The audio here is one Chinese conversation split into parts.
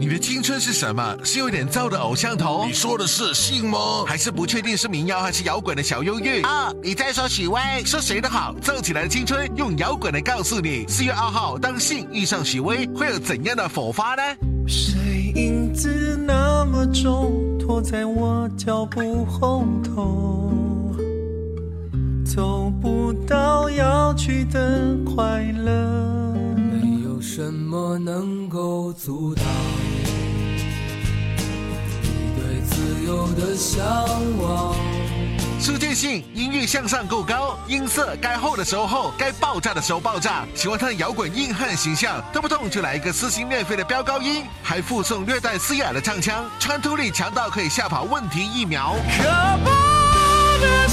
你的青春是什么？是有点燥的偶像头？你说的是信吗？还是不确定是民谣还是摇滚的小忧郁？啊，你在说许巍？说谁的好？燥起来的青春，用摇滚来告诉你。四月二号，当信遇上许巍，会有怎样的火花呢？谁影子那么重，拖在我脚步后头，走不到要去的快乐。没有什么能够阻挡你对自由的向往。苏建信音域向上够高，音色该厚的时候厚，该爆炸的时候爆炸。喜欢他的摇滚硬汉形象，动不动就来一个撕心裂肺的飙高音，还附送略带嘶哑的唱腔，穿透力强到可以吓跑问题疫苗。可怕的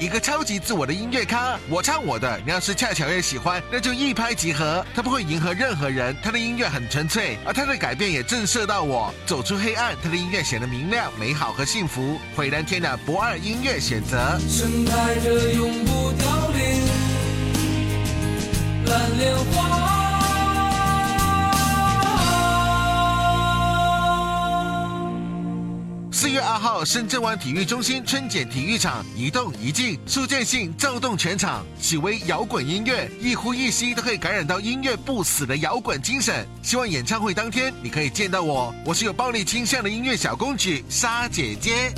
一个超级自我的音乐咖，我唱我的，你要是恰巧也喜欢，那就一拍即合。他不会迎合任何人，他的音乐很纯粹，而他的改变也震慑到我。走出黑暗，他的音乐显得明亮、美好和幸福。毁蓝天的不二音乐选择。盛开着永不凋零蓝莲花。一月二号，深圳湾体育中心春茧体育场一动一静，苏建信躁动全场。许巍摇滚音乐，一呼一吸都可以感染到音乐不死的摇滚精神。希望演唱会当天你可以见到我，我是有暴力倾向的音乐小公举沙姐姐。